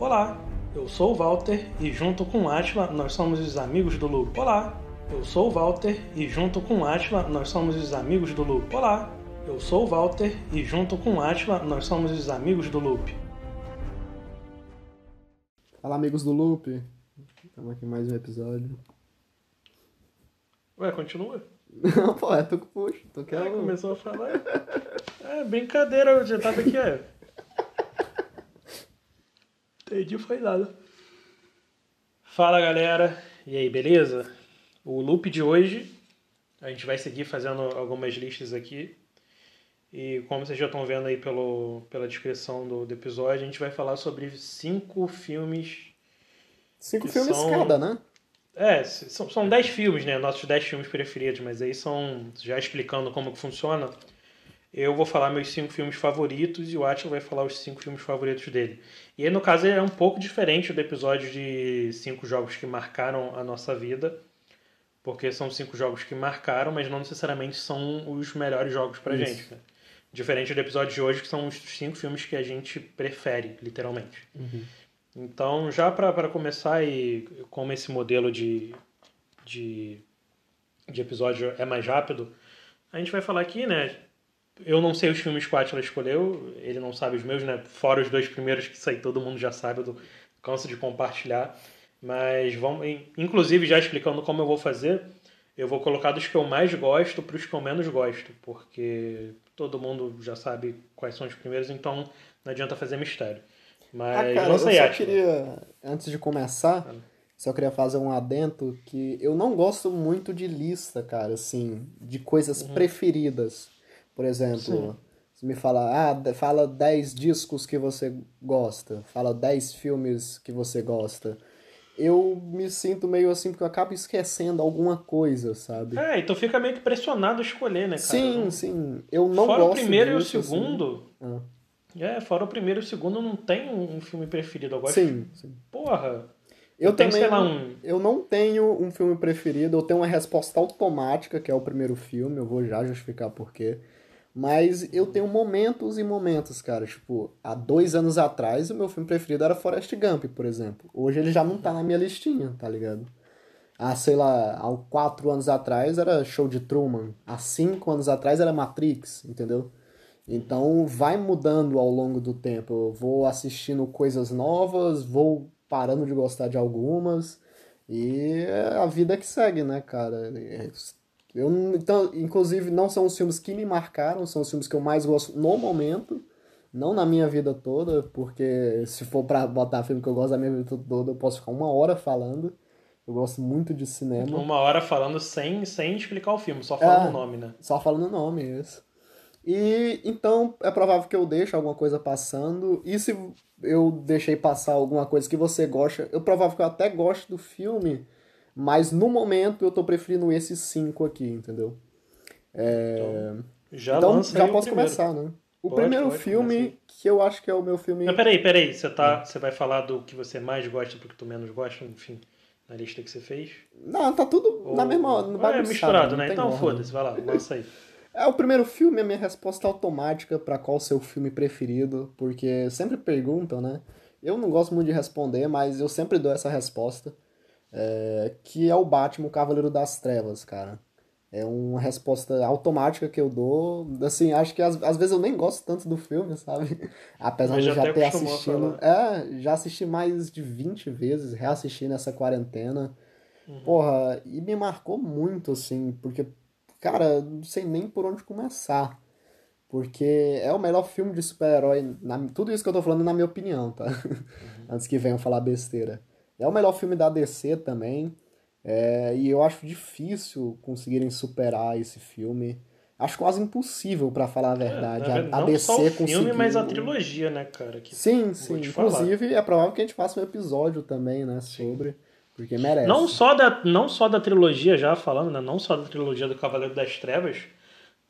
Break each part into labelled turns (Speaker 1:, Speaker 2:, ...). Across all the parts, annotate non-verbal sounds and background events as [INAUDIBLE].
Speaker 1: Olá, eu sou o Walter e junto com Atila nós somos os amigos do Loop. Olá, eu sou o Walter e junto com Atila nós somos os amigos do Loop. Olá, eu sou o Walter e junto com Atila nós somos os amigos do Loop.
Speaker 2: Fala amigos do Loop, estamos aqui mais um episódio.
Speaker 1: Ué, continua? [LAUGHS]
Speaker 2: Não, pô, é tu que puxa, tu quer...
Speaker 1: É, começou a falar. É, brincadeira, eu já tava aqui, é. Entendi, foi nada. Fala galera, e aí, beleza? O loop de hoje, a gente vai seguir fazendo algumas listas aqui. E como vocês já estão vendo aí pelo, pela descrição do, do episódio, a gente vai falar sobre cinco filmes.
Speaker 2: Cinco filmes
Speaker 1: são-
Speaker 2: cada, né?
Speaker 1: É, são, são dez filmes, né? Nossos dez filmes preferidos, mas aí são. Já explicando como que funciona. Eu vou falar meus cinco filmes favoritos e o Atila vai falar os cinco filmes favoritos dele. E aí, no caso, é um pouco diferente do episódio de cinco jogos que marcaram a nossa vida, porque são cinco jogos que marcaram, mas não necessariamente são os melhores jogos pra
Speaker 2: Isso.
Speaker 1: gente. Né? Diferente do episódio de hoje, que são os cinco filmes que a gente prefere, literalmente. Então, já para começar, e como esse modelo de, de, de episódio é mais rápido, a gente vai falar aqui, né? Eu não sei os filmes que o Atila escolheu, ele não sabe os meus, né? Fora os dois primeiros, que isso aí todo mundo já sabe, eu do- canso de compartilhar. Mas vamos, in- inclusive, já explicando como eu vou fazer, eu vou colocar dos que eu mais gosto para os que eu menos gosto, porque todo mundo já sabe quais são os primeiros, então não adianta fazer mistério. Mas
Speaker 2: Ah, cara, eu
Speaker 1: lança aí,
Speaker 2: só
Speaker 1: Atila.
Speaker 2: queria, antes de começar, só queria fazer um adento que eu não gosto muito de lista, cara, assim, de coisas preferidas. Por exemplo,
Speaker 1: Sim.
Speaker 2: se me fala, ah, fala 10 discos que você gosta, fala 10 filmes que você gosta. Eu me sinto meio assim, porque eu acabo esquecendo alguma coisa, sabe?
Speaker 1: É, e tu fica meio que pressionado a escolher, né, cara?
Speaker 2: Sim, sim. Eu não
Speaker 1: fora
Speaker 2: gosto
Speaker 1: o primeiro
Speaker 2: disso,
Speaker 1: e o
Speaker 2: assim.
Speaker 1: segundo.
Speaker 2: Ah.
Speaker 1: É, fora o primeiro e o segundo, não tem um filme preferido. Eu gosto.
Speaker 2: Sim, sim.
Speaker 1: Porra.
Speaker 2: Eu
Speaker 1: tenho,
Speaker 2: também
Speaker 1: lá,
Speaker 2: não-
Speaker 1: um.
Speaker 2: Eu não tenho um filme preferido, eu tenho uma resposta automática, que é o primeiro filme, eu vou já justificar por quê. Mas eu tenho momentos e momentos, cara. Tipo, há dois anos atrás, o meu filme preferido era Forrest Gump, por exemplo. Hoje ele já não tá na minha listinha, tá ligado? Há, sei lá, há quatro anos atrás era Show de Truman. Há cinco anos atrás era Matrix, entendeu? Então vai mudando ao longo do tempo. Eu vou assistindo coisas novas, vou parando de gostar de algumas. E é a vida que segue, né, cara? Eu, então, inclusive, não são os filmes que me marcaram, são os filmes que eu mais gosto no momento, não na minha vida toda, porque se for pra botar filme que eu gosto da minha vida toda, eu posso ficar uma hora falando. Eu gosto muito de cinema.
Speaker 1: Uma hora falando sem, sem explicar o filme, só falando
Speaker 2: É.
Speaker 1: o nome, né?
Speaker 2: Só falando o nome, isso. E então é provável que eu deixe alguma coisa passando. E se eu deixei passar alguma coisa que você gosta, eu provável que eu até goste do filme, mas no momento eu tô preferindo esses cinco aqui, entendeu?
Speaker 1: Já
Speaker 2: então já
Speaker 1: aí o
Speaker 2: posso começar, né? O
Speaker 1: Pode,
Speaker 2: primeiro
Speaker 1: pode,
Speaker 2: filme
Speaker 1: começa
Speaker 2: que eu acho que é o meu filme.
Speaker 1: Mas peraí, peraí. Você, tá, você vai falar do que você mais gosta pro que tu menos gosta, enfim, na lista que você fez?
Speaker 2: Não, tá tudo na
Speaker 1: Ou-
Speaker 2: mesma.
Speaker 1: Ou é
Speaker 2: bagunçado,
Speaker 1: misturado,
Speaker 2: não
Speaker 1: né? Então foda-se, vai lá, lança aí. [LAUGHS]
Speaker 2: É, o primeiro filme é minha resposta automática pra qual o seu filme preferido, porque sempre perguntam, né? Eu não gosto muito de responder, mas eu sempre dou essa resposta, é, que é o Batman, o Cavaleiro das Trevas, cara. É uma resposta automática que eu dou, assim, acho que às, às vezes eu nem gosto tanto do filme, sabe? [LAUGHS] Apesar
Speaker 1: Mas
Speaker 2: de eu
Speaker 1: já
Speaker 2: ter assistido. É, já assisti mais de 20 vezes, reassisti nessa quarentena.
Speaker 1: Uhum.
Speaker 2: Porra, e me marcou muito, assim, porque, cara, não sei nem por onde começar. Porque é o melhor filme de super-herói. Tudo isso que eu tô falando é na minha opinião, tá? [LAUGHS] Antes que venham falar besteira. É o melhor filme da DC também. é, e eu acho difícil conseguirem superar esse filme. Acho quase impossível, pra falar a verdade.
Speaker 1: Na
Speaker 2: a,
Speaker 1: não
Speaker 2: DC
Speaker 1: só o filme,
Speaker 2: conseguiu...
Speaker 1: mas a trilogia, né, cara? Que
Speaker 2: Sim, sim.
Speaker 1: te falar.
Speaker 2: Inclusive, é provável que a gente faça um episódio também, né, sobre. Porque merece.
Speaker 1: Não só, da, não só da trilogia, já falando, né? Não só da trilogia do Cavaleiro das Trevas,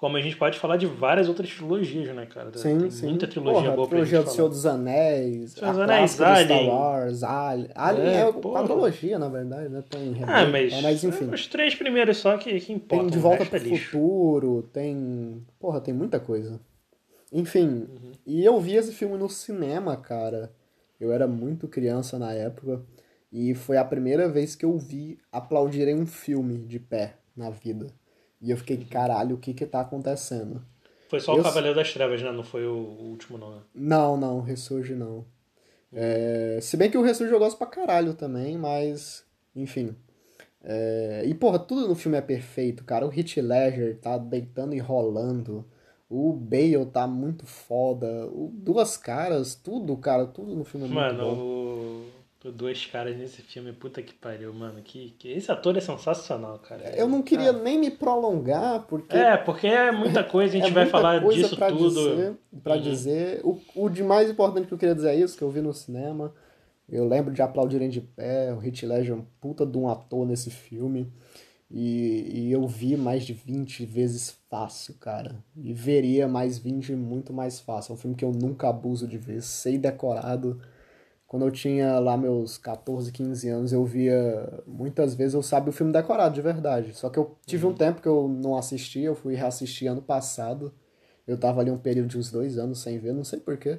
Speaker 1: como a gente pode falar de várias outras trilogias, né, cara?
Speaker 2: Sim,
Speaker 1: Tem
Speaker 2: sim.
Speaker 1: muita trilogia
Speaker 2: Porra,
Speaker 1: boa
Speaker 2: a
Speaker 1: pra
Speaker 2: trilogia
Speaker 1: gente
Speaker 2: do. Senhor dos Anéis,
Speaker 1: Senhor dos Anéis,
Speaker 2: do Star
Speaker 1: Alien.
Speaker 2: Wars, Alien. Alien
Speaker 1: É,
Speaker 2: é, quadrologia, na verdade, né? Tem
Speaker 1: Ah,
Speaker 2: remake,
Speaker 1: mas,
Speaker 2: enfim.
Speaker 1: os três primeiros só que, que importam.
Speaker 2: Tem De Volta
Speaker 1: resto
Speaker 2: pro
Speaker 1: é.
Speaker 2: Futuro, tem... Porra, tem muita coisa. Enfim,
Speaker 1: Uhum.
Speaker 2: e eu vi esse filme no cinema, cara. Eu era muito criança na época e foi a primeira vez que eu vi aplaudirem um filme de pé na vida. E eu fiquei, caralho, o que que tá acontecendo?
Speaker 1: Foi só
Speaker 2: Eu-
Speaker 1: o Cavaleiro das Trevas, né? Não foi o último, não. né?
Speaker 2: Não, não, Ressurge não. É, se bem que o Ressurge eu gosto pra caralho também, mas, enfim. É, e, porra, tudo no filme é perfeito, cara. O Heath Ledger tá deitando e rolando. O Bale tá muito foda. O Duas Caras, tudo, cara, tudo no filme é muito
Speaker 1: Mano,
Speaker 2: bom.
Speaker 1: o... o Dois Caras nesse filme, puta que pariu, mano. Que, que... Esse ator é sensacional, cara.
Speaker 2: Eu não queria nem me prolongar, porque
Speaker 1: É, porque é muita coisa, a gente [LAUGHS]
Speaker 2: é
Speaker 1: vai falar disso
Speaker 2: pra
Speaker 1: tudo.
Speaker 2: Dizer, pra
Speaker 1: Uhum.
Speaker 2: dizer. O, o de mais importante que eu queria dizer é isso, que eu vi no cinema. Eu lembro de aplaudirem de pé. O Heath Ledger é um puta de um ator nesse filme. E, e eu vi mais de 20 vezes fácil, cara. E veria mais 20 muito mais fácil. É um filme que eu nunca abuso de ver. Sei decorado. Quando eu tinha lá meus 14, 15 anos, eu via. Muitas vezes eu sabia o filme decorado, de verdade. Só que eu tive um tempo que eu não assisti, eu fui reassistir ano passado. Eu tava ali um período de uns dois anos sem ver, não sei porquê.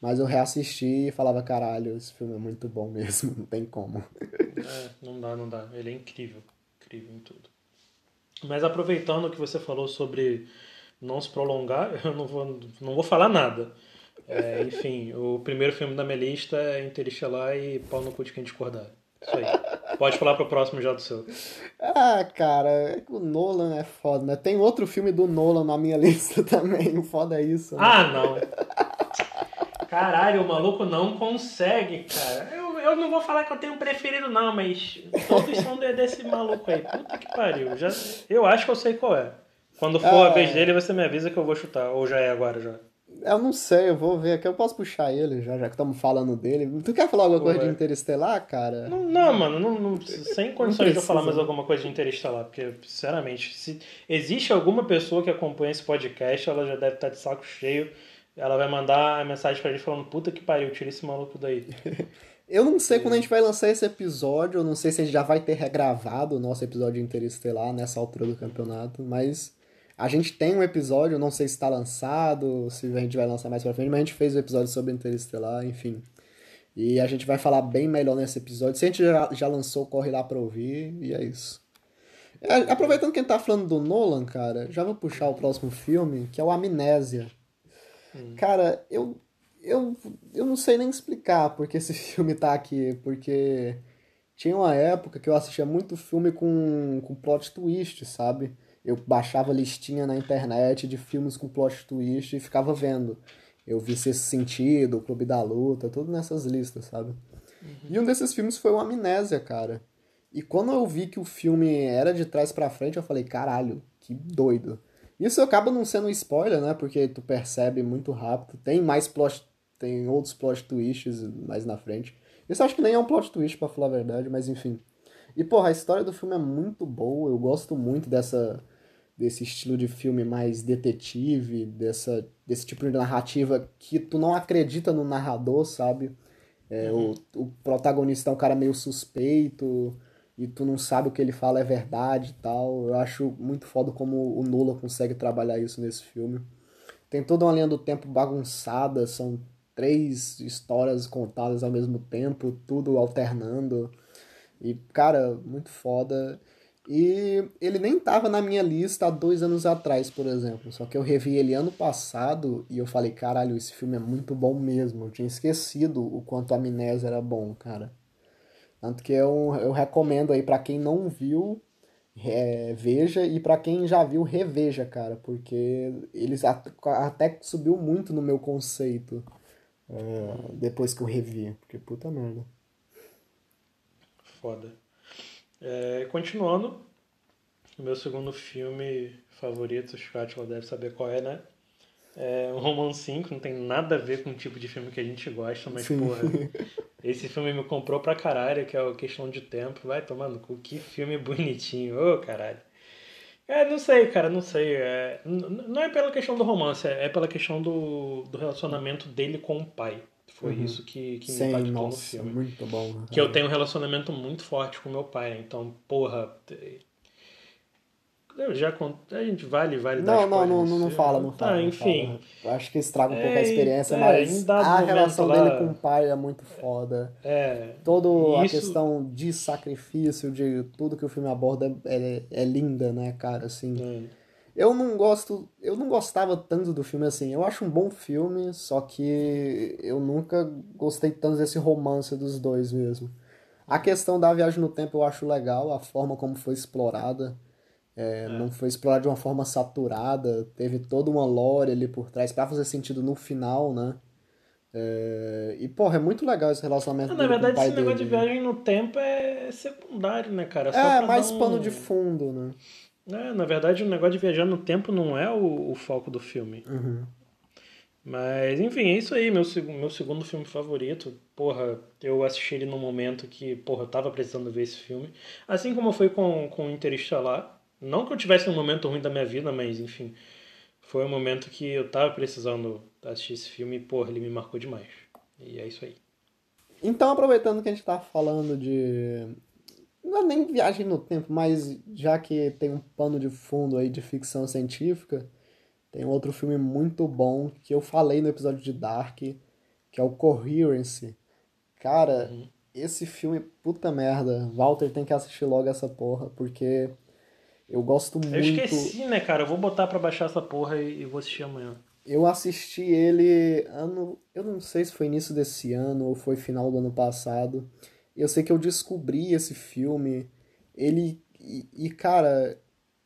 Speaker 2: Mas eu reassisti e falava, caralho, esse filme é muito bom mesmo, [LAUGHS] não tem como.
Speaker 1: É, não dá, não dá. Ele é incrível. Incrível em tudo. Mas aproveitando o que você falou sobre não se prolongar, [LAUGHS] eu não vou, não vou falar nada. É, enfim, o primeiro filme da minha lista é Interestelar e Pau no cu de quem discordar. Isso aí. Pode falar pro próximo já do seu.
Speaker 2: Ah, cara, é o Nolan é foda, né? Tem outro filme do Nolan na minha [LAUGHS] lista também, o foda é isso. né?
Speaker 1: Ah, não. Caralho, o maluco não consegue, cara. Eu, eu não vou falar que eu tenho um preferido, não, mas todos são de- desse maluco aí. Puta que pariu. Já, eu acho que eu sei qual é. Quando for a
Speaker 2: Ah.
Speaker 1: vez dele, você me avisa que eu vou chutar. Ou já é agora já.
Speaker 2: Eu não sei, eu vou ver aqui, eu posso puxar ele já, já que estamos falando dele. Tu quer falar alguma
Speaker 1: Pô,
Speaker 2: coisa de
Speaker 1: é.
Speaker 2: Interestelar, cara?
Speaker 1: Não, não, mano, não, não- sem condições de eu falar mais alguma coisa de Interestelar, porque, sinceramente, se existe alguma pessoa que acompanha esse podcast, ela já deve estar de saco cheio. Ela vai mandar a mensagem pra gente falando: puta que pariu, tira esse maluco daí. [LAUGHS]
Speaker 2: Eu não sei quando a gente vai lançar esse episódio, eu não sei se a gente já vai ter regravado o nosso episódio de Interestelar nessa altura do campeonato, mas a gente tem um episódio, não sei se está lançado, se a gente vai lançar mais pra frente, mas a gente fez o episódio sobre Interestelar, enfim. E a gente vai falar bem melhor nesse episódio. Se a gente já, já lançou, corre lá pra ouvir, e é isso. É, Aproveitando que a gente tá falando do Nolan, cara, já vou puxar o próximo filme, que é o Amnésia. Cara, eu, eu, eu não sei nem explicar porque esse [LAUGHS] filme tá aqui, porque tinha uma época que eu assistia muito filme com, com plot twist, sabe? Eu baixava listinha na internet de filmes com plot twist e ficava vendo. Eu vi Sexto Sentido, O Clube da Luta, tudo nessas listas, sabe? E um desses filmes foi o Amnésia, cara. E quando eu vi que o filme era de trás pra frente, eu falei, caralho, que doido. Isso acaba não sendo um spoiler, né? Porque tu percebe muito rápido. Tem mais plot, tem outros plot twists mais na frente. Isso acho que nem é um plot twist, pra falar a verdade, mas enfim. E, porra, a história do filme é muito boa. Eu gosto muito dessa desse estilo de filme mais detetive, dessa, desse tipo de narrativa que tu não acredita no narrador, sabe? É, o, o protagonista é um cara meio suspeito e tu não sabe o que ele fala é verdade e tal. Eu acho muito foda como o Nolan consegue trabalhar isso nesse filme. Tem toda uma linha do tempo bagunçada, são três histórias contadas ao mesmo tempo, tudo alternando. E, cara, muito foda. E ele nem tava na minha lista há dois anos atrás, por exemplo. Só que eu revi ele ano passado e eu falei, caralho, esse filme é muito bom mesmo. Eu tinha esquecido o quanto a Amnésia era bom, cara. Tanto que eu, eu recomendo aí pra quem não viu, é, veja, e pra quem já viu, reveja, cara. Porque eles at- até subiu muito no meu conceito é, depois que eu revi. Porque puta merda.
Speaker 1: Foda. É, continuando, o meu segundo filme favorito, o Scott deve saber qual é, né? É um romancinho que não tem nada a ver com o tipo de filme que a gente gosta, mas,
Speaker 2: Sim.
Speaker 1: porra, [LAUGHS] esse filme me comprou pra caralho, que é o Questão de Tempo. Vai tomando cu, que filme bonitinho, ô caralho. É, não sei, cara, não sei. É, não é pela questão do romance, é é pela questão do, do relacionamento dele com o pai. Foi isso que, que me
Speaker 2: Sim,
Speaker 1: impactou no
Speaker 2: nossa,
Speaker 1: filme.
Speaker 2: muito bom.
Speaker 1: Que eu tenho um relacionamento muito forte com meu pai, né? Então, porra. te- já a gente vale, vale
Speaker 2: Não, não, não, não, não fala, não fala.
Speaker 1: Ah, enfim.
Speaker 2: Fala. Acho que estraga um pouco
Speaker 1: É,
Speaker 2: a experiência,
Speaker 1: é,
Speaker 2: mas a relação
Speaker 1: lá-
Speaker 2: dele com o pai é muito foda.
Speaker 1: É.
Speaker 2: Toda a
Speaker 1: Isso-
Speaker 2: questão de sacrifício, de tudo que o filme aborda é, é linda, né, cara? Assim,
Speaker 1: hum,
Speaker 2: eu não gosto, eu não gostava tanto do filme assim. Eu acho um bom filme, só que eu nunca gostei tanto desse romance dos dois mesmo. A questão da viagem no tempo eu acho legal, a forma como foi explorada. É, Não foi explorada de uma forma saturada, teve toda uma lore ali por trás pra fazer sentido no final, né? É, E, porra, é muito legal esse relacionamento
Speaker 1: Na
Speaker 2: com o
Speaker 1: verdade, esse negócio de
Speaker 2: dele.
Speaker 1: viagem no tempo é secundário, né, cara? Só
Speaker 2: É, mais
Speaker 1: um-
Speaker 2: pano de fundo, né?
Speaker 1: É, na verdade, o negócio de viajar no tempo não é o, o foco do filme.
Speaker 2: Uhum.
Speaker 1: Mas, enfim, é isso aí, meu, meu segundo filme favorito. Porra, eu assisti ele num momento que, porra, eu tava precisando ver esse filme. Assim como foi com, com Interestelar. Não que eu tivesse um momento ruim da minha vida, mas, enfim, foi um momento que eu tava precisando assistir esse filme e, porra, ele me marcou demais. E é isso aí.
Speaker 2: Então, aproveitando que a gente tá falando de. Não é nem viagem no tempo, mas já que tem um pano de fundo aí de ficção científica, tem outro filme muito bom que eu falei no episódio de Dark, que é o Coherence. Cara,
Speaker 1: Uhum.
Speaker 2: esse filme, puta merda. Walter tem que assistir logo essa porra, porque eu gosto muito.
Speaker 1: Eu esqueci, né, cara? Eu vou botar pra baixar essa porra e, e vou assistir amanhã.
Speaker 2: Eu assisti ele ano. Eu não sei se foi início desse ano ou foi final do ano passado. Eu sei que eu descobri esse filme. Ele. E, e, cara,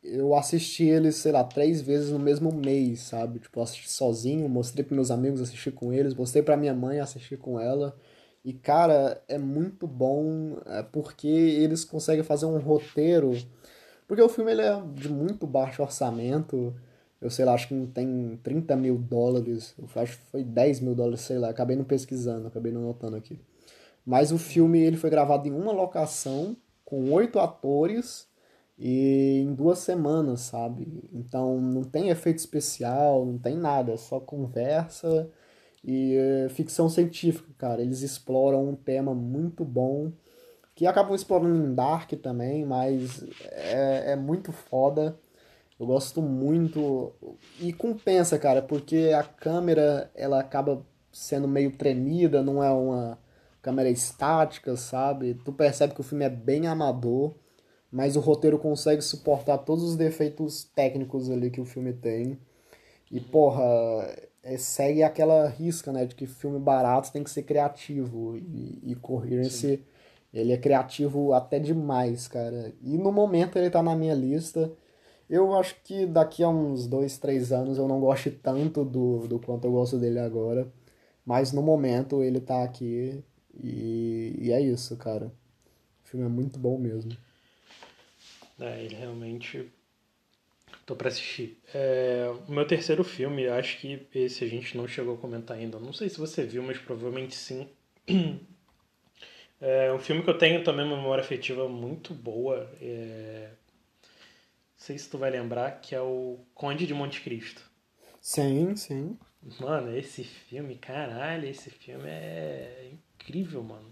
Speaker 2: eu assisti ele, sei lá, três vezes no mesmo mês, sabe? Tipo, eu assisti sozinho, mostrei pros meus amigos, assisti com eles, mostrei pra minha mãe, assisti com ela. E, cara, é muito bom é, porque eles conseguem fazer um roteiro. Porque o filme ele é de muito baixo orçamento. Eu sei lá, acho que não tem 30 mil dólares. Eu acho que foi 10 mil dólares, sei lá. Acabei não pesquisando, acabei não notando aqui. Mas o filme ele foi gravado em uma locação, com oito atores, e em duas semanas, sabe? Então não tem efeito especial, não tem nada, é só conversa e é, ficção científica, cara. Eles exploram um tema muito bom, que acabam explorando em Dark também, mas é, é muito foda. Eu gosto muito. E compensa, cara, porque a câmera ela acaba sendo meio tremida, não é uma câmera estática, sabe? Tu percebe que o filme é bem amador, mas o roteiro consegue suportar todos os defeitos técnicos ali que o filme tem. E, porra, é, segue aquela risca, né, de que filme barato tem que ser criativo. E, e Coherence, ele é criativo até demais, cara. E no momento ele tá na minha lista. Eu acho que daqui a uns dois, três anos eu não goste tanto do, do quanto eu gosto dele agora. Mas no momento ele tá aqui e, e é isso, cara. O filme é muito bom mesmo.
Speaker 1: É, ele realmente. Tô pra assistir. É, o meu terceiro filme, acho que esse a gente não chegou a comentar ainda. Não sei se você viu, mas provavelmente sim. É um filme que eu tenho também uma memória afetiva muito boa. É... Não sei se tu vai lembrar, que é o Conde de Monte Cristo.
Speaker 2: Sim, sim.
Speaker 1: Mano, esse filme, caralho, esse filme é incrível, mano.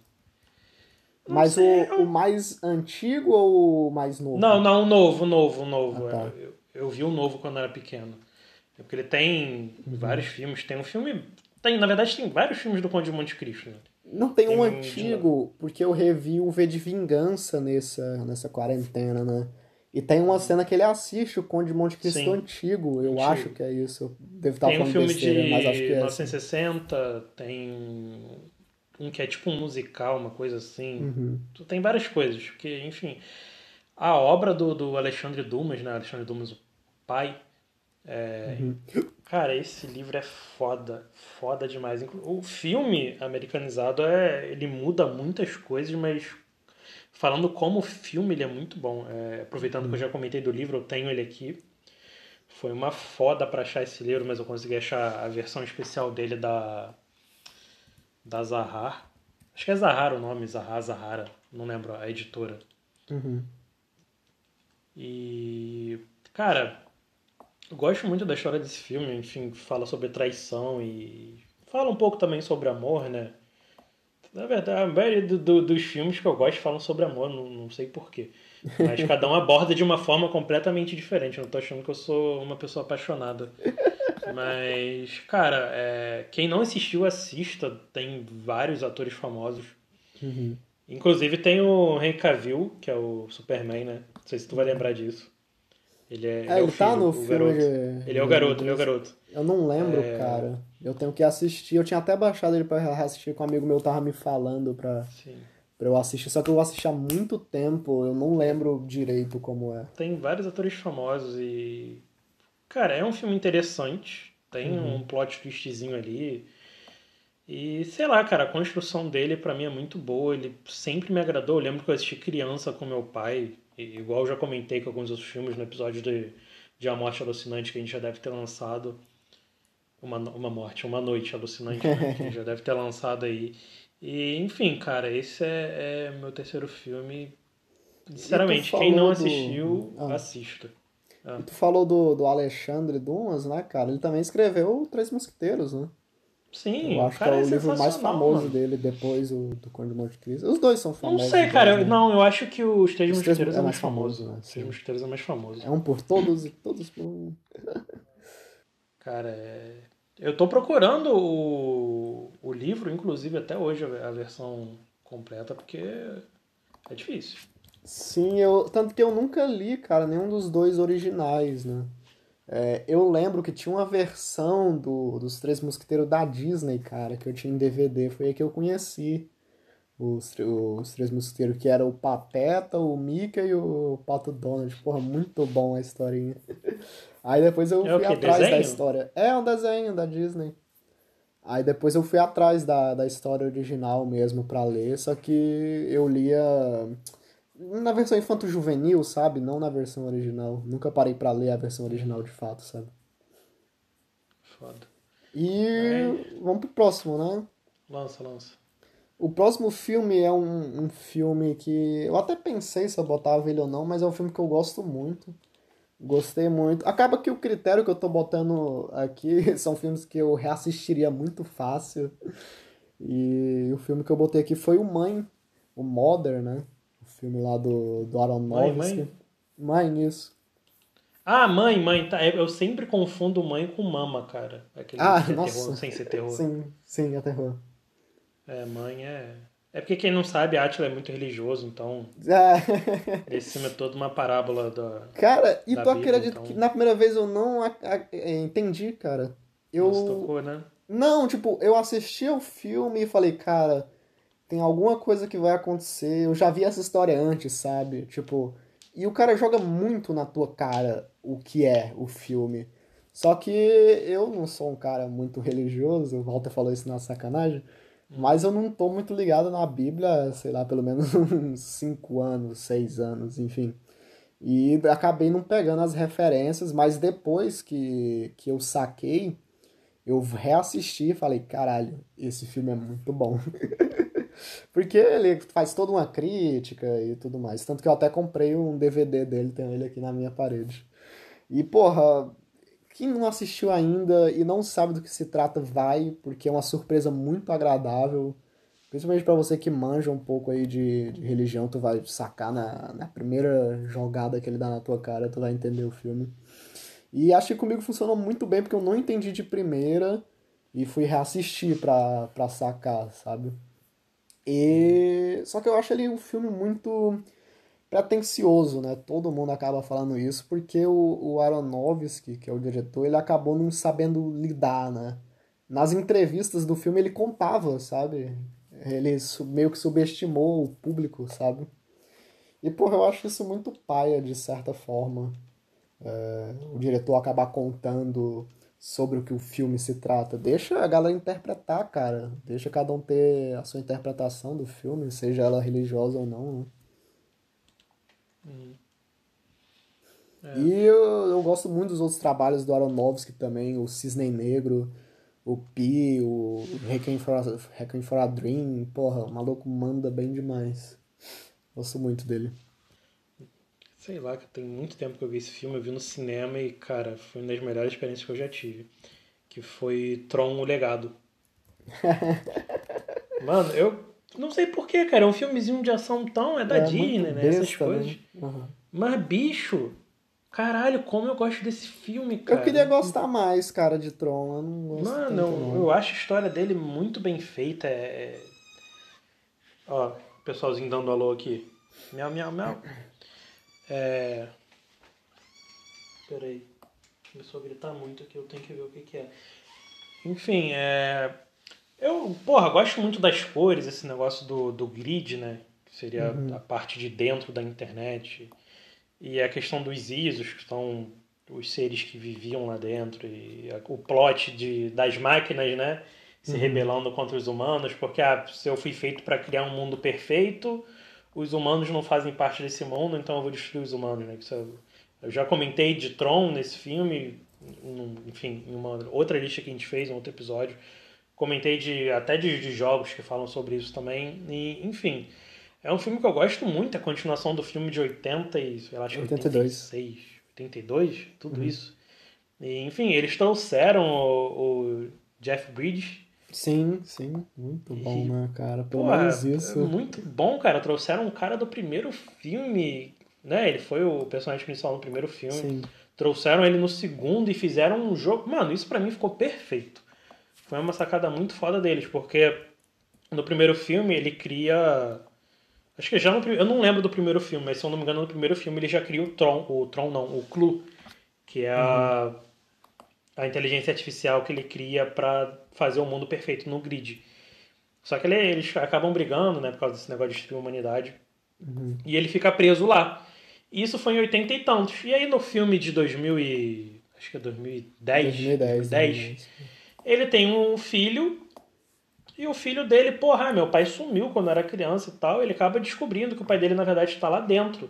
Speaker 1: Não
Speaker 2: Mas
Speaker 1: sei,
Speaker 2: o, o mais antigo ou o mais novo?
Speaker 1: Não, não, o novo, o novo, o novo.
Speaker 2: Ah, tá.
Speaker 1: eu, eu vi o novo quando eu era pequeno. É porque ele tem
Speaker 2: Uhum.
Speaker 1: vários filmes. Tem um filme. Tem, na verdade, tem vários filmes do Conde de Monte Cristo, né?
Speaker 2: Não tem
Speaker 1: Tem
Speaker 2: um
Speaker 1: um
Speaker 2: antigo, porque eu revi o V de Vingança nessa, nessa quarentena, né? E tem uma cena que ele assiste o Conde de Monte Cristo
Speaker 1: Sim.
Speaker 2: antigo, eu
Speaker 1: Antigo.
Speaker 2: acho que é isso. Eu Devo estar
Speaker 1: tem um
Speaker 2: falando
Speaker 1: filme
Speaker 2: besteira,
Speaker 1: de
Speaker 2: mas acho que é.
Speaker 1: 1960, tem um que é tipo um musical, uma coisa assim.
Speaker 2: Uhum.
Speaker 1: Tem várias coisas, porque, enfim, a obra do, do Alexandre Dumas, né? Alexandre Dumas, o pai. é,
Speaker 2: Uhum.
Speaker 1: Cara, esse livro é foda, foda demais. O filme americanizado é, ele muda muitas coisas, mas falando como filme ele é muito bom. É, aproveitando que eu já comentei do livro, eu tenho ele aqui. Foi uma foda pra achar esse livro, mas eu consegui achar a versão especial dele da da Zahar. Acho que é Zahar o nome, Zahar, Zahara, não lembro a editora.
Speaker 2: Uhum.
Speaker 1: E, cara, eu gosto muito da história desse filme, enfim, fala sobre traição e fala um pouco também sobre amor, né? Na verdade, a maioria do- do- dos filmes que eu gosto falam sobre amor, não, não sei porquê. Mas [LAUGHS] cada um aborda de uma forma completamente diferente. Eu não tô achando que eu sou uma pessoa apaixonada. Mas, cara, é... quem não assistiu, assista. Tem vários atores famosos.
Speaker 2: Uhum.
Speaker 1: Inclusive tem o Henry Cavill, que é o Superman, né? Não sei se tu vai lembrar disso. Ele é,
Speaker 2: é, é ele tá filho, no filme.
Speaker 1: De... Ele é o garoto, ele é o garoto.
Speaker 2: Eu não lembro, é... cara. Eu tenho que assistir. Eu tinha até baixado ele pra assistir com um amigo meu tava me falando pra,
Speaker 1: Sim.
Speaker 2: pra eu assistir. Só que eu assisti há muito tempo, eu não lembro direito como é.
Speaker 1: Tem vários atores famosos e. Cara, é um filme interessante. Tem uhum. um plot twistzinho ali. E sei lá, cara, a construção dele para mim é muito boa. Ele sempre me agradou. Eu lembro que eu assisti criança com meu pai. E, igual eu já comentei com alguns outros filmes no episódio de, de A Morte Alucinante que a gente já deve ter lançado. Uma, uma morte, uma noite alucinante, né? que já deve ter lançado aí. E, enfim, cara, esse é, é meu terceiro filme. Sinceramente, quem não assistiu, do... ah. assista.
Speaker 2: Ah. tu falou do, do Alexandre Dumas, né, cara? Ele também escreveu Três Mosquiteiros, né?
Speaker 1: Sim,
Speaker 2: eu acho que é o é livro mais famoso mano. dele depois o, do Conde de Monte Cristo. Os dois são famosos.
Speaker 1: Não sei, cara. Eu, não, eu acho que o Três Mosquiteiros é, é mais famoso. famoso né? Os Três Mosquiteiros é mais famoso.
Speaker 2: É um por todos e todos por [LAUGHS]
Speaker 1: Cara, é... eu tô procurando o, o livro, inclusive até hoje, a versão completa, porque é difícil.
Speaker 2: Sim, eu tanto que eu nunca li, cara, nenhum dos dois originais, né? É, eu lembro que tinha uma versão do, dos Três Mosquiteiros da Disney, cara, que eu tinha em DVD. Foi aí que eu conheci os, os Três Mosquiteiros, que era o Pateta, o Mickey e o Pato Donald. Porra, muito bom a historinha. Aí depois eu é fui atrás desenho? da história. É um desenho da Disney. Aí depois eu fui atrás da, da história original mesmo pra ler, só que eu lia na versão infanto-juvenil, sabe? Não na versão original. Nunca parei para ler a versão original de fato, sabe?
Speaker 1: Foda.
Speaker 2: E é. vamos pro próximo, né?
Speaker 1: Lança, lança.
Speaker 2: O próximo filme é um, um filme que eu até pensei se eu botava ele ou não, mas é um filme que eu gosto muito. Gostei muito. Acaba que o critério que eu tô botando aqui [LAUGHS] são filmes que eu reassistiria muito fácil. E o filme que eu botei aqui foi o Mãe, o Mother, né? Filme lá do, do Aronofsky. Mãe, mãe? Mãe, isso.
Speaker 1: Ah, mãe, mãe, tá. Eu sempre confundo mãe com mama, cara. Aquele
Speaker 2: ah,
Speaker 1: é
Speaker 2: nossa.
Speaker 1: Terror, sem ser terror.
Speaker 2: Sim, sim, é terror.
Speaker 1: É, mãe é. É porque quem não sabe, Átila é muito religioso, então.
Speaker 2: É.
Speaker 1: Esse filme é toda uma parábola da.
Speaker 2: Cara, e tu acredita então... que na primeira vez eu não a, a, é, entendi, cara. Eu.
Speaker 1: Não tocou, né?
Speaker 2: Não, tipo, eu assisti ao filme e falei, cara, tem alguma coisa que vai acontecer. Eu já vi essa história antes, sabe? Tipo, e o cara joga muito na tua cara o que é o filme. Só que eu não sou um cara muito religioso, o Walter falou isso na sacanagem, mas eu não tô muito ligado na Bíblia, sei lá, pelo menos [LAUGHS] uns 5 anos, 6 anos, enfim. E acabei não pegando as referências, mas depois que, que eu saquei, eu reassisti e falei, caralho, esse filme é muito bom. [LAUGHS] Porque ele faz toda uma crítica e tudo mais. Tanto que eu até comprei um DVD dele, tenho ele aqui na minha parede. E, porra, quem não assistiu ainda e não sabe do que se trata, vai, porque é uma surpresa muito agradável. Principalmente para você que manja um pouco aí de, de religião, tu vai sacar na, na primeira jogada que ele dá na tua cara, tu vai entender o filme. E acho que comigo funcionou muito bem, porque eu não entendi de primeira e fui reassistir pra, pra sacar, sabe? E só que eu acho ele um filme muito pretencioso, né? Todo mundo acaba falando isso porque o, o Aronofsky, que é o diretor, ele acabou não sabendo lidar, né? Nas entrevistas do filme ele contava, sabe? Ele meio que subestimou o público, sabe? E, porra, eu acho isso muito paia, de certa forma. É, o diretor acabar contando sobre o que o filme se trata. Deixa a galera interpretar, cara. Deixa cada um ter a sua interpretação do filme, seja ela religiosa ou não. Né?
Speaker 1: Hum.
Speaker 2: É. E eu, eu gosto muito dos outros trabalhos do Aronofsky também, o Cisne Negro, o Pi, o Requiem for, a, Requiem for a Dream. Porra, o maluco manda bem demais. Gosto muito dele.
Speaker 1: Sei lá, que tem muito tempo que eu vi esse filme, eu vi no cinema e, cara, foi uma das melhores experiências que eu já tive. Que foi Tron, o Legado. [LAUGHS] Mano, eu não sei porquê, cara. É um filmezinho de ação tão. É da é, Disney, né? Essas coisas.
Speaker 2: Uhum.
Speaker 1: Mas, bicho, caralho, como eu gosto desse filme, cara.
Speaker 2: Eu queria gostar mais, cara, de Tron. Eu não gosto
Speaker 1: Mano, eu,
Speaker 2: não.
Speaker 1: eu acho a história dele muito bem feita. É... Ó, o pessoalzinho dando alô aqui. Miau, miau, miau. É... Peraí. Começou a gritar muito aqui, eu tenho que ver o que, que é. Enfim, é... Eu, porra, gosto muito das cores, esse negócio do, do grid, né? Que seria a parte de dentro da internet. E a questão dos ISOs, que são os seres que viviam lá dentro. E a- o plot de, das máquinas, né? Se rebelando contra os humanos. Porque ah, se eu fui feito para criar um mundo perfeito, os humanos não fazem parte desse mundo, então eu vou destruir os humanos, né? Isso eu, já comentei de Tron nesse filme, enfim, em uma outra lista que a gente fez, um outro episódio. Comentei de, até de, de jogos que falam sobre isso também. E, enfim, é um filme que eu gosto muito, é a continuação do filme de 80 e, sei lá, acho que
Speaker 2: 82.
Speaker 1: 86, 82, tudo isso. E, enfim, eles trouxeram o, o Jeff Bridges.
Speaker 2: Sim, sim. Muito bom,
Speaker 1: E-
Speaker 2: né, cara? Pelo
Speaker 1: Pô,
Speaker 2: menos
Speaker 1: é
Speaker 2: isso.
Speaker 1: muito bom, cara. Trouxeram um cara do primeiro filme, né? Ele foi o personagem principal no primeiro filme.
Speaker 2: Sim.
Speaker 1: Trouxeram ele no segundo e fizeram um jogo. Mano, isso pra mim ficou perfeito. Foi uma sacada muito foda deles, porque no primeiro filme ele cria. Acho que já no primeiro. Eu não lembro do primeiro filme, mas se eu não me engano, no primeiro filme ele já cria o Tron. O Tron não, o Clu, que é a, a inteligência artificial que ele cria pra fazer o mundo perfeito no grid. Só que ele- eles acabam brigando, né, por causa desse negócio de destruir a humanidade. E ele fica preso lá. E isso foi em 80 e tantos. E aí no filme de 2000 e... Acho que é 2010.
Speaker 2: 2010.
Speaker 1: 10,
Speaker 2: 2010.
Speaker 1: ele tem um filho e o filho dele, porra, meu pai sumiu quando era criança e tal. Ele acaba descobrindo que o pai dele, na verdade, está lá dentro.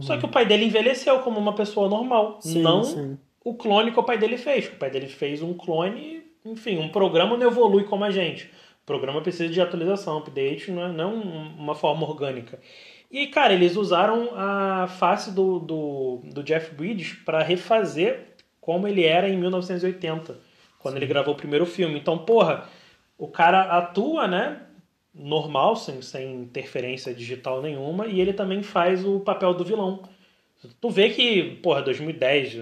Speaker 1: Só que o pai dele envelheceu como uma pessoa normal.
Speaker 2: Sim,
Speaker 1: não
Speaker 2: sim.
Speaker 1: O clone que o pai dele fez. O pai dele fez um clone, enfim, um programa não evolui como a gente. O programa precisa de atualização, update, não é, não é um- uma forma orgânica. E, cara, eles usaram a face do, do, do Jeff Bridges para refazer como ele era em 1980, quando ele gravou o primeiro filme. Então, porra, o cara atua, né? Normal, sem, sem interferência digital nenhuma, e ele também faz o papel do vilão. Tu vê que, porra, 2010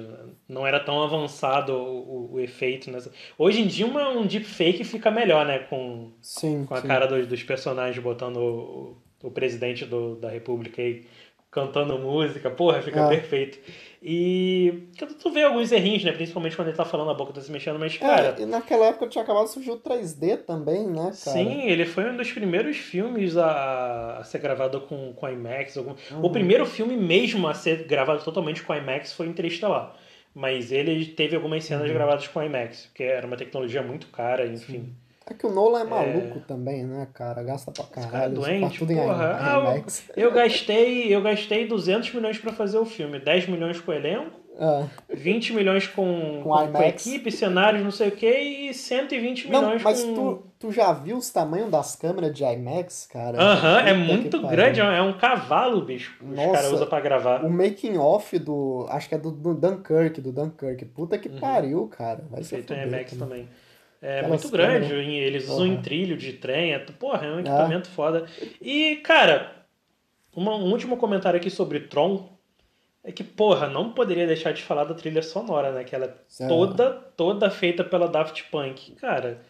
Speaker 1: não era tão avançado o, o, o efeito. Nessa... Hoje em dia, uma, um deepfake fica melhor, né? Com,
Speaker 2: Sim,
Speaker 1: com a
Speaker 2: sim.
Speaker 1: cara dos, dos personagens botando o, o presidente do, da república aí cantando música. Porra, fica
Speaker 2: Ah.
Speaker 1: perfeito. E tu, tu vê alguns errinhos, né? Principalmente quando ele tá falando, a boca tá se mexendo, mas, cara...
Speaker 2: É, e naquela época tinha acabado de surgir o 3D também, né, cara?
Speaker 1: Sim, ele foi um dos primeiros filmes a, a ser gravado com, com IMAX. Algum... O
Speaker 2: Uhum.
Speaker 1: primeiro filme mesmo a ser gravado totalmente com IMAX foi Interestelar. Mas ele teve algumas cenas
Speaker 2: Uhum.
Speaker 1: gravadas com IMAX, porque era uma tecnologia muito cara, enfim.
Speaker 2: É que o Nolan é maluco também, né, cara? Gasta pra
Speaker 1: Esse cara é
Speaker 2: caralho.
Speaker 1: doente,
Speaker 2: tudo em
Speaker 1: porra. Ah,
Speaker 2: IMAX.
Speaker 1: eu gastei, eu gastei 200 milhões pra fazer o filme, 10 milhões com o elenco,
Speaker 2: Ah.
Speaker 1: 20 milhões com,
Speaker 2: Com
Speaker 1: com, com equipe, cenários, não sei o que, e 120
Speaker 2: Não,
Speaker 1: milhões
Speaker 2: mas
Speaker 1: com...
Speaker 2: tu, tu já viu os tamanhos das câmeras de IMAX, cara?
Speaker 1: Aham, é
Speaker 2: Puta que
Speaker 1: muito grande, é um cavalo, bicho. que Os
Speaker 2: Nossa.
Speaker 1: caras usam pra gravar.
Speaker 2: O making off do. Acho que é do, do Dunkirk, do Dunkirk. Puta que pariu, cara. Vai ser
Speaker 1: Uhum. Feito em
Speaker 2: fuder
Speaker 1: IMAX
Speaker 2: também.
Speaker 1: também. É
Speaker 2: Aquelas
Speaker 1: muito grande,
Speaker 2: câmeras.
Speaker 1: eles usam em trilho de trem, é, porra, é um equipamento foda. E, cara, uma- um último comentário aqui sobre Tron é que, porra, não poderia deixar de falar da trilha sonora, né? Que ela é toda, toda feita pela Daft Punk, cara.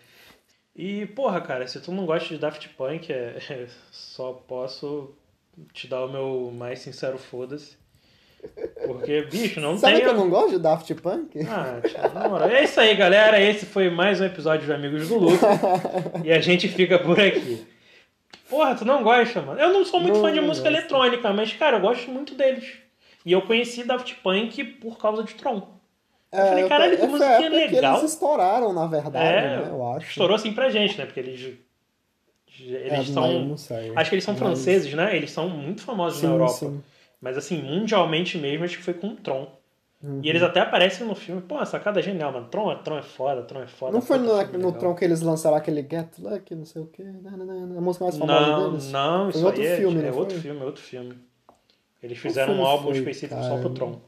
Speaker 1: E, porra, cara, se tu não gosta de Daft Punk, é, é, só posso te dar o meu mais sincero foda-se. Porque, bicho, não
Speaker 2: Sabe
Speaker 1: tem.
Speaker 2: que eu não gosto de Daft Punk?
Speaker 1: Ah, na moral. É isso aí, galera. Esse foi mais um episódio de Amigos do Luke. e a gente fica por aqui. Porra, tu não gosta, mano? Eu não sou muito
Speaker 2: Não,
Speaker 1: fã de música
Speaker 2: gosto.
Speaker 1: eletrônica, mas, cara, eu gosto muito deles. E eu conheci Daft Punk por causa de Tron. Eu falei,
Speaker 2: eu-
Speaker 1: caralho, que
Speaker 2: essa
Speaker 1: musiquinha
Speaker 2: época que
Speaker 1: legal.
Speaker 2: eles estouraram, na verdade,
Speaker 1: É,
Speaker 2: né? Eu acho.
Speaker 1: Estourou assim pra gente, né? Porque eles. Eles
Speaker 2: É,
Speaker 1: são.
Speaker 2: não sei.
Speaker 1: Acho que eles são
Speaker 2: Mas-
Speaker 1: franceses, né? Eles são muito famosos
Speaker 2: Sim,
Speaker 1: na Europa.
Speaker 2: sim.
Speaker 1: Mas assim, mundialmente mesmo, acho que foi com o Tron.
Speaker 2: Uhum.
Speaker 1: E eles até aparecem no filme. Pô, a sacada é genial, mano. Tron, é- Tron é foda, Tron é foda.
Speaker 2: Não foi no, no
Speaker 1: legal.
Speaker 2: Tron que eles lançaram aquele Get Lucky, não sei o quê? Não, não, não, A música mais famosa
Speaker 1: Não,
Speaker 2: deles?
Speaker 1: não,
Speaker 2: Foi
Speaker 1: isso
Speaker 2: outro
Speaker 1: é,
Speaker 2: filme,
Speaker 1: é
Speaker 2: não
Speaker 1: outro filme, é outro filme. Eles fizeram um álbum
Speaker 2: foi,
Speaker 1: específico só
Speaker 2: cara?
Speaker 1: pro Tron.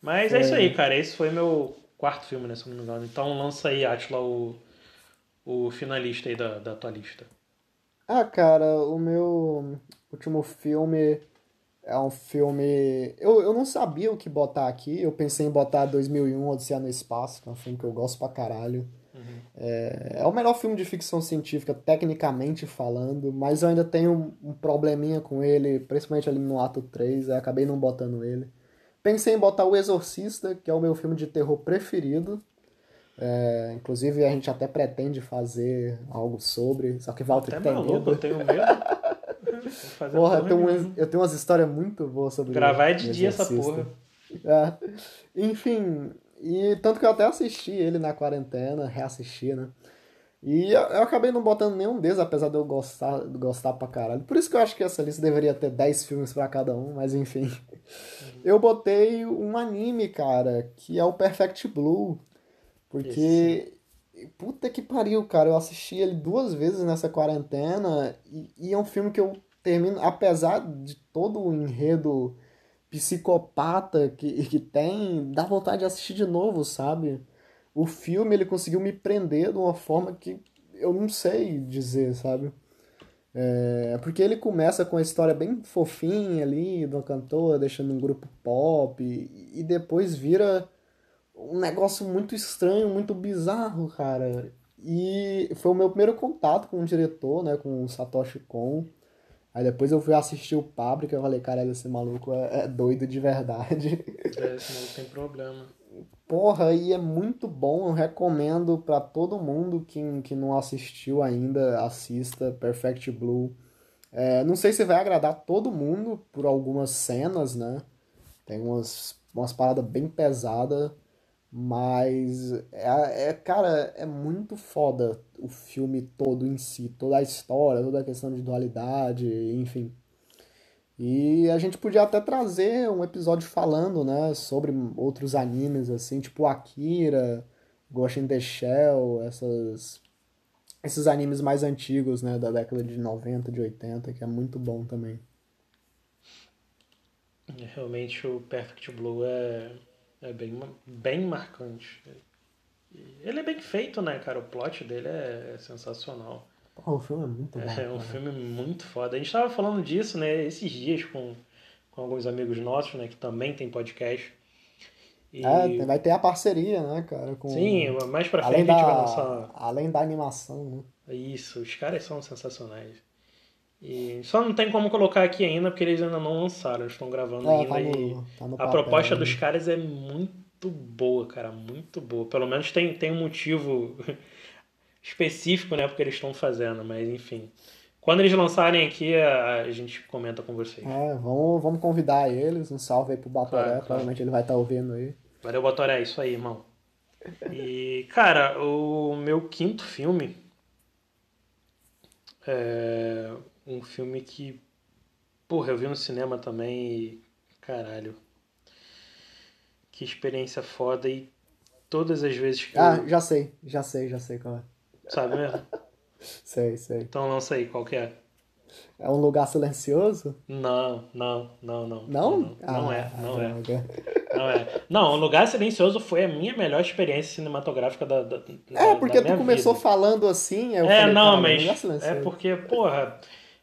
Speaker 1: Mas é
Speaker 2: Foi.
Speaker 1: isso aí, cara. Esse foi meu quarto filme, né? Se não me engano. Então lança aí, Atila, o, o finalista aí da, da tua lista.
Speaker 2: Ah, cara, o meu último filme É um filme. Eu, eu não sabia o que botar aqui. Eu pensei em botar 2001 Odisseia no Espaço, que é um filme que eu gosto pra caralho. Uhum. É, é o melhor filme de ficção científica, tecnicamente falando, mas eu ainda tenho um, probleminha com ele, principalmente ali no ato 3, aí acabei não botando ele. Pensei em botar O Exorcista, que é o meu filme de terror preferido. É, inclusive, a gente até pretende fazer algo sobre, só que Walter
Speaker 1: até
Speaker 2: tem
Speaker 1: maluco,
Speaker 2: medo.
Speaker 1: eu tenho medo. [LAUGHS]
Speaker 2: porra, eu tenho, um, eu tenho umas histórias muito boas sobre
Speaker 1: Gravar é de dia essa porra.
Speaker 2: É. Enfim, e tanto que eu até assisti ele na quarentena, reassisti, né? E eu, acabei não botando nenhum deles, apesar de eu gostar, gostar pra caralho. Por isso que eu acho que essa lista deveria ter 10 filmes para cada um, mas enfim. Eu botei um anime, cara, que é o Perfect Blue. Porque. Esse. Puta que pariu, cara. Eu assisti ele duas vezes nessa quarentena. E, e é um filme que eu termino. Apesar de todo o enredo psicopata que, que tem, dá vontade de assistir de novo, sabe? O filme ele conseguiu me prender de uma forma que eu não sei dizer, sabe? É, porque ele começa com a história bem fofinha ali do cantor, deixando um grupo pop, e, e depois vira um negócio muito estranho, muito bizarro, cara. E foi o meu primeiro contato com o diretor, né, com o Satoshi Kon. Aí depois eu fui assistir o Pábrica e falei, cara, esse maluco é, é doido de verdade. [LAUGHS]
Speaker 1: É, esse maluco tem problema.
Speaker 2: Porra, e é muito bom, eu recomendo para todo mundo que, que não assistiu ainda, assista Perfect Blue. É, não sei se vai agradar todo mundo por algumas cenas, né? Tem umas, umas paradas bem pesadas, mas, é, é, cara, é muito foda o filme todo em si, toda a história, toda a questão de dualidade, enfim. E a gente podia até trazer um episódio falando, né, sobre outros animes, assim, tipo Akira, Ghost in the Shell, essas, esses animes mais antigos, né, da década de 90, de 80, que é muito bom também.
Speaker 1: Realmente o Perfect Blue é é bem, bem marcante. Ele é bem feito, né, cara? O plot dele é, sensacional.
Speaker 2: o filme é muito bom.
Speaker 1: É, um filme muito foda. A gente tava falando disso, né, esses dias com, com alguns amigos nossos, né, que também tem podcast.
Speaker 2: E... É, vai ter a parceria, né, cara? Com...
Speaker 1: Sim, mais pra frente além a gente da... vai lançar.
Speaker 2: Além da animação, né?
Speaker 1: Isso, os caras são sensacionais. E só não tem como colocar aqui ainda porque eles ainda não lançaram, eles estão gravando é, ainda. Tá no, tá no a papel, proposta né? dos caras é muito boa, cara, muito boa. Pelo menos tem, tem um motivo [LAUGHS] específico, né, porque eles estão fazendo, mas enfim. Quando eles lançarem aqui, a, gente comenta com vocês.
Speaker 2: É, vamos, vamos convidar eles, um salve aí pro Batoré, claro, provavelmente claro. ele vai estar tá ouvindo aí.
Speaker 1: Valeu, Batoré, isso aí, irmão. E, cara, o meu quinto filme é um filme que, porra, eu vi no cinema também e, caralho, que experiência foda e todas as vezes que
Speaker 2: Ah,
Speaker 1: eu...
Speaker 2: já sei, já sei, já sei qual é.
Speaker 1: Sabe mesmo? [LAUGHS]
Speaker 2: sei, sei.
Speaker 1: Então não sei qual que é.
Speaker 2: É um lugar silencioso?
Speaker 1: Não, não, não, não.
Speaker 2: Não?
Speaker 1: Não, ah, não é, não é. [LAUGHS] Não é. Não, o Lugar Silencioso foi a minha melhor experiência cinematográfica da, da
Speaker 2: É, porque
Speaker 1: da
Speaker 2: tu começou
Speaker 1: vida.
Speaker 2: falando assim,
Speaker 1: É,
Speaker 2: falei,
Speaker 1: não, mas é porque, porra,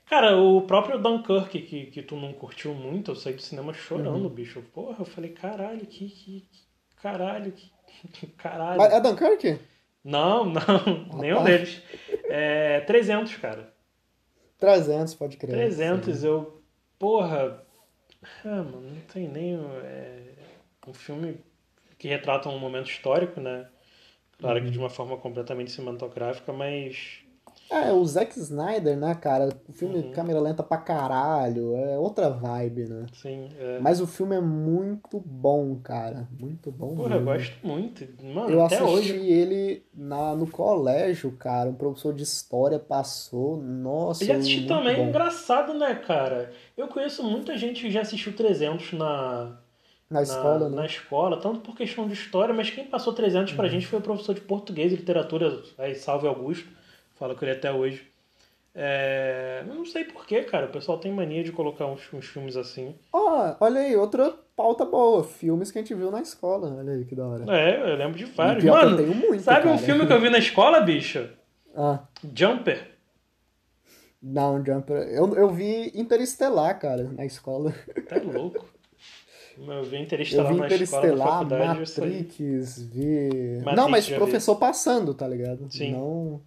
Speaker 1: Cara, o próprio Dunkirk, que, que tu não curtiu muito, eu saí do cinema chorando, uhum. bicho. Porra, eu falei, caralho, que. que, que caralho, que. [LAUGHS] Caralho.
Speaker 2: Mas é Dunkirk?
Speaker 1: Não, não, ah, [LAUGHS] nenhum tá. deles. É 300, cara.
Speaker 2: 300, pode crer.
Speaker 1: 300, sim. eu. Porra. Ah, mano, não tem nem. É, um filme que retrata um momento histórico, né? Claro uhum. que de uma forma completamente cinematográfica, mas
Speaker 2: é, o Zack Snyder, né, cara? O filme uhum. câmera lenta pra caralho, é outra vibe, né?
Speaker 1: Sim, é.
Speaker 2: Mas o filme é muito bom, cara. Muito bom
Speaker 1: Porra,
Speaker 2: mesmo.
Speaker 1: eu gosto muito. Mano,
Speaker 2: eu
Speaker 1: até
Speaker 2: assisti
Speaker 1: hoje.
Speaker 2: ele na, no colégio, cara. Um professor de história passou. Nossa,
Speaker 1: E assisti também, bom. engraçado, né, cara? Eu conheço muita gente que já assistiu 300 na...
Speaker 2: Na escola,
Speaker 1: na,
Speaker 2: né?
Speaker 1: Na escola, tanto por questão de história, mas quem passou 300 uhum. pra gente foi o professor de português e literatura, aí, Salve Augusto fala com ele até hoje. É... Eu não sei porquê, cara. O pessoal tem mania de colocar uns, uns filmes assim.
Speaker 2: Ó, oh, olha aí, outra pauta boa. Filmes que a gente viu na escola. Olha aí, que da hora.
Speaker 1: É, eu lembro de vários. Mano, muito, sabe cara. um filme que eu vi na escola, bicho?
Speaker 2: Ah.
Speaker 1: Jumper.
Speaker 2: Não, Jumper. Eu, eu vi Interestelar, cara, na escola.
Speaker 1: Tá louco. Eu vi Interestelar
Speaker 2: eu vi
Speaker 1: na
Speaker 2: Interestelar,
Speaker 1: escola, na faculdade, eu.
Speaker 2: Matrix, vi.
Speaker 1: Matrix
Speaker 2: não, mas professor passando, tá ligado?
Speaker 1: Sim.
Speaker 2: Não.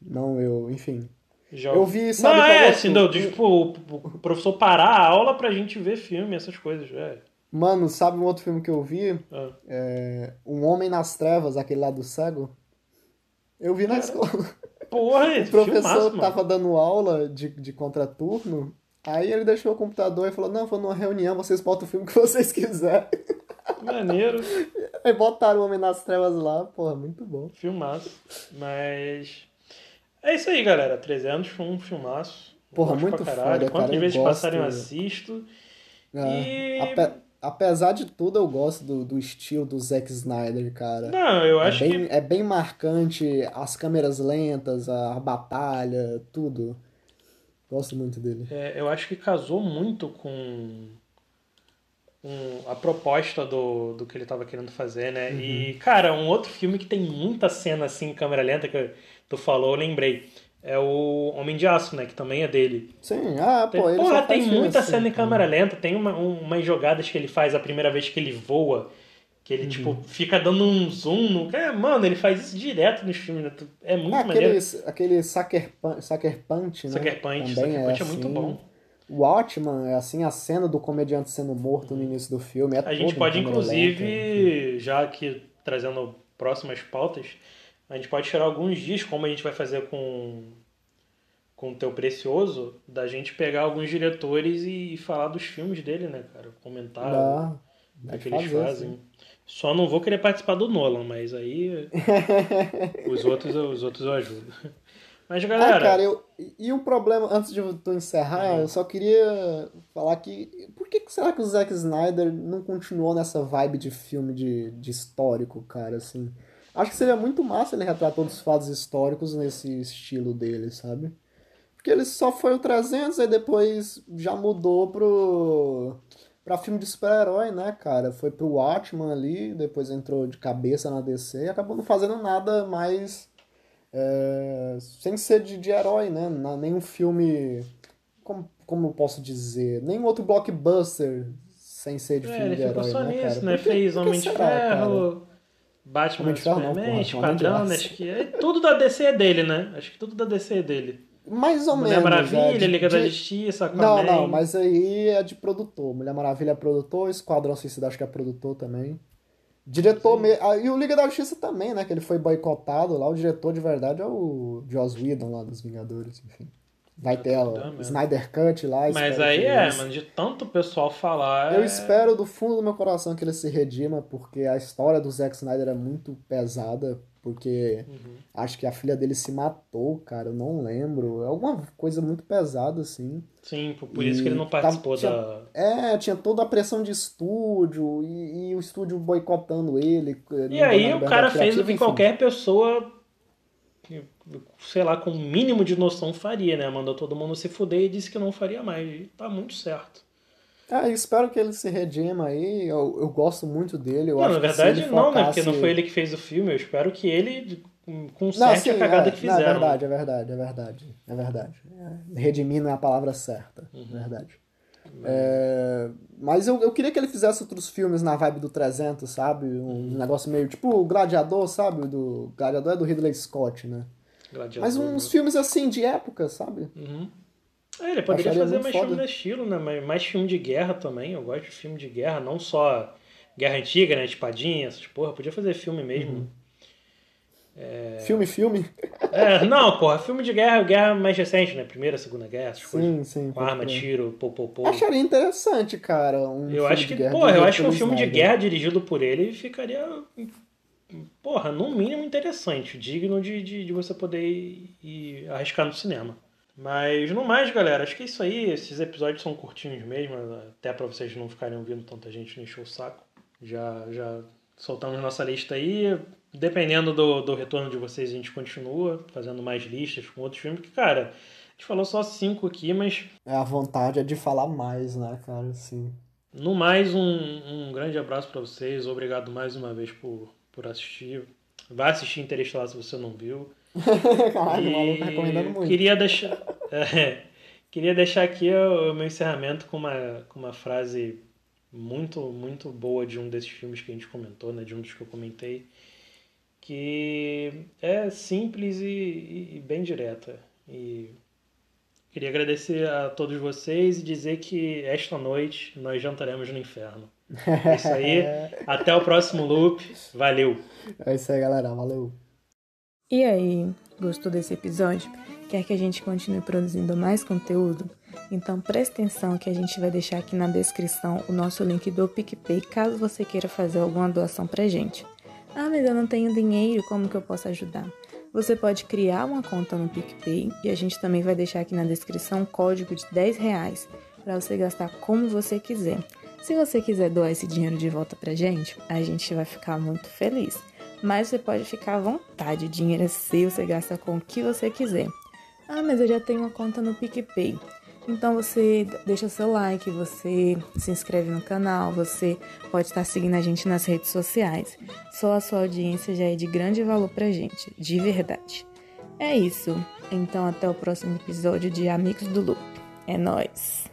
Speaker 2: Não, eu, enfim.
Speaker 1: Já-
Speaker 2: Eu vi, sabe,
Speaker 1: Não, é,
Speaker 2: outro?
Speaker 1: assim, não, tipo, o o professor parar a aula pra gente ver filme, essas coisas. É.
Speaker 2: Mano, sabe um outro filme que eu vi?
Speaker 1: Ah.
Speaker 2: É, Um Homem nas Trevas, aquele lá do cego. Eu vi na escola.
Speaker 1: Porra, [LAUGHS]
Speaker 2: O professor
Speaker 1: filmaço,
Speaker 2: tava dando aula de, de contraturno. Aí ele deixou o computador e falou: Não, vou numa reunião, vocês botam o filme que [LAUGHS] vocês quiserem.
Speaker 1: Maneiro,
Speaker 2: Aí botaram o Homem nas Trevas lá, porra, muito bom.
Speaker 1: filmaço. Mas. É isso aí, galera. 300 foi um filmaço.
Speaker 2: Porra, muito
Speaker 1: pra caralho.
Speaker 2: foda,
Speaker 1: Quantas
Speaker 2: cara, eu
Speaker 1: vezes passarem eu assisto.
Speaker 2: É,
Speaker 1: E-
Speaker 2: ape- apesar de tudo, eu gosto do, do estilo do Zack Snyder, cara.
Speaker 1: Não, eu
Speaker 2: É
Speaker 1: acho
Speaker 2: bem,
Speaker 1: que.
Speaker 2: é bem marcante, as câmeras lentas, a, batalha, tudo. Gosto muito dele.
Speaker 1: é, eu acho que casou muito com. com a proposta do, do que ele tava querendo fazer, né?
Speaker 2: Uhum.
Speaker 1: E, cara, um outro filme que tem muita cena assim câmera lenta que tu falou, eu lembrei. É o Homem de Aço, né? Que também é dele.
Speaker 2: Sim, ah,
Speaker 1: Tem,
Speaker 2: pô, ele
Speaker 1: porra, tem muita
Speaker 2: assim,
Speaker 1: cena em câmera lenta, tem uma, um- umas jogadas que ele faz a primeira vez que ele voa, que ele,
Speaker 2: Uhum.
Speaker 1: tipo, fica dando um zoom no. É, mano, ele faz isso direto nos filmes, né? É muito
Speaker 2: Ah,
Speaker 1: maneiro.
Speaker 2: aquele, aquele Sucker, Punch, Sucker Punch, né?
Speaker 1: Sucker Punch,
Speaker 2: Também
Speaker 1: Sucker Punch é muito
Speaker 2: assim.
Speaker 1: bom.
Speaker 2: O Watchman é assim, a cena do comediante sendo morto no início do filme. É
Speaker 1: A gente pode, inclusive,
Speaker 2: lenta.
Speaker 1: já aqui trazendo próximas pautas, a gente pode tirar alguns dias, como a gente vai fazer com com o Teu Precioso, da gente pegar alguns diretores e falar dos filmes dele, né, cara? Comentar
Speaker 2: Dá,
Speaker 1: o
Speaker 2: dá
Speaker 1: que
Speaker 2: de
Speaker 1: eles
Speaker 2: fazer,
Speaker 1: fazem.
Speaker 2: sim.
Speaker 1: Só não vou querer participar do Nolan, mas aí [LAUGHS] os outros, eu- os outros eu ajudo. Mas
Speaker 2: Ah,
Speaker 1: galera,
Speaker 2: cara, eu, e um problema, antes de tu encerrar,
Speaker 1: Uhum.
Speaker 2: eu só queria falar que. Por que que será que o Zack Snyder não continuou nessa vibe de filme de, de histórico, cara, assim? Acho que seria muito massa ele retratar todos os fatos históricos nesse estilo dele, sabe? Porque ele só foi o 300 e depois já mudou pro. pra filme de super-herói, né, cara? Foi pro Watchman ali, depois entrou de cabeça na DC e acabou não fazendo nada mais é, sem ser de, de herói, né? Na- nenhum filme. Como, como eu posso dizer? Nenhum outro blockbuster sem ser de
Speaker 1: é,
Speaker 2: filme
Speaker 1: ele
Speaker 2: de
Speaker 1: ficou
Speaker 2: herói,
Speaker 1: só
Speaker 2: né,
Speaker 1: nisso,
Speaker 2: cara?
Speaker 1: né?
Speaker 2: Por que-
Speaker 1: Fez Homem de
Speaker 2: será, cara?
Speaker 1: Batman,
Speaker 2: não,
Speaker 1: Superman,
Speaker 2: porra,
Speaker 1: Esquadrão, acho que é, tudo da DC é dele, né? Acho que tudo da DC é dele.
Speaker 2: Mais ou
Speaker 1: Mulher
Speaker 2: menos.
Speaker 1: Maravilha,
Speaker 2: é, de-
Speaker 1: Liga da
Speaker 2: de-
Speaker 1: Justiça,
Speaker 2: Não,
Speaker 1: Aquaman.
Speaker 2: não, mas aí é de produtor. Mulher Maravilha é produtor, Esquadrão Suicida acho que é produtor também. Diretor me... ah, E o Liga da Justiça também, né? Que ele foi boicotado lá. O diretor de verdade é o Joss Whedon lá dos Vingadores, enfim. Vai ter
Speaker 1: Tá
Speaker 2: o
Speaker 1: mesmo.
Speaker 2: Snyder Cut lá.
Speaker 1: Mas aí é,
Speaker 2: eles-
Speaker 1: mano, de tanto pessoal falar.
Speaker 2: Eu
Speaker 1: é-
Speaker 2: espero do fundo do meu coração que ele se redima, porque a história do Zack Snyder é muito pesada, porque
Speaker 1: Uhum.
Speaker 2: acho que a filha dele se matou, cara, eu não lembro. É alguma coisa muito pesada, assim.
Speaker 1: Sim, por isso que ele não participou
Speaker 2: tinha-
Speaker 1: da.
Speaker 2: É, tinha toda a pressão de estúdio e, e o estúdio boicotando ele.
Speaker 1: E aí o cara fez o que qualquer pessoa, sei lá, com o mínimo de noção faria, né? Mandou todo mundo se fuder e disse que não faria mais. E tá muito certo.
Speaker 2: Ah, eu espero que ele se redima aí. Eu, eu gosto muito dele. Eu
Speaker 1: não,
Speaker 2: acho
Speaker 1: na verdade
Speaker 2: ele
Speaker 1: não, né?
Speaker 2: focasse-
Speaker 1: Porque não foi ele que fez o filme. Eu espero que ele
Speaker 2: Não,
Speaker 1: conserte
Speaker 2: sim,
Speaker 1: a cagada
Speaker 2: é,
Speaker 1: que
Speaker 2: não, é
Speaker 1: fizeram.
Speaker 2: verdade, é verdade, é verdade. É verdade. É, redimir não é a palavra certa.
Speaker 1: Uhum.
Speaker 2: Verdade. É, mas eu, eu queria que ele fizesse outros filmes na vibe do 300, sabe? Um
Speaker 1: Uhum.
Speaker 2: negócio meio tipo o Gladiador, sabe? Do Gladiador é do Ridley Scott, né?
Speaker 1: Gladiador,
Speaker 2: Mas uns
Speaker 1: né?
Speaker 2: filmes assim de época, sabe?
Speaker 1: Uhum. É, ele poderia
Speaker 2: Acharia
Speaker 1: fazer mais
Speaker 2: foda.
Speaker 1: filme desse estilo, né? Mais, mais filme de guerra também. Eu gosto de filme de guerra, não só guerra antiga, né? Espadinha, essas porra. Podia fazer filme mesmo.
Speaker 2: Uhum. Filme, filme. [LAUGHS]
Speaker 1: É, não, porra, filme de guerra, guerra mais recente, né? Primeira, Segunda Guerra, essas coisas.
Speaker 2: Sim, sim.
Speaker 1: Com arma, tiro, pô, pô, pô.
Speaker 2: Acharia interessante, cara. Um
Speaker 1: Eu acho que, porra, eu acho que um filme de guerra dirigido por ele ficaria, porra, no mínimo interessante, digno de, de, de você poder ir, ir arriscar no cinema. Mas no mais, galera, acho que é isso aí. Esses episódios são curtinhos mesmo, até pra vocês não ficarem ouvindo tanta gente não encher o saco. Já, já soltamos nossa lista aí. Dependendo do, do retorno de vocês, a gente continua fazendo mais listas com outros filmes. Que, cara, a gente falou só cinco aqui, mas
Speaker 2: É, a vontade é de falar mais, né, cara? Assim.
Speaker 1: No mais, um, um grande abraço pra vocês. Obrigado mais uma vez por, por assistir. Vai assistir Interestelar se você não viu. [LAUGHS]
Speaker 2: Caralho, o maluco recomendando muito.
Speaker 1: Queria deixar, [LAUGHS] É, queria deixar aqui o, o meu encerramento com uma, com uma frase muito, muito boa de um desses filmes que a gente comentou, né? De um dos que eu comentei, que é simples e, e, e bem direta. E queria agradecer a todos vocês e dizer que esta noite nós jantaremos no inferno. É isso aí. Até o próximo loop. Valeu.
Speaker 2: É isso aí, galera. Valeu.
Speaker 3: E aí, gostou desse episódio? Quer que a gente continue produzindo mais conteúdo? Então preste atenção que a gente vai deixar aqui na descrição o nosso link do PicPay caso você queira fazer alguma doação pra gente. Ah, mas eu não tenho dinheiro, como que eu posso ajudar? Você pode criar uma conta no PicPay e a gente também vai deixar aqui na descrição um código de 10 reais para você gastar como você quiser. Se você quiser doar esse dinheiro de volta pra gente, a gente vai ficar muito feliz. Mas você pode ficar à vontade, o dinheiro é seu, você gasta com o que você quiser. Ah, mas eu já tenho uma conta no PicPay. Então você deixa seu like, você se inscreve no canal, você pode estar seguindo a gente nas redes sociais. Só a sua audiência já é de grande valor pra gente, de verdade. É isso. Então até o próximo episódio de Amigos do Loop. É nós.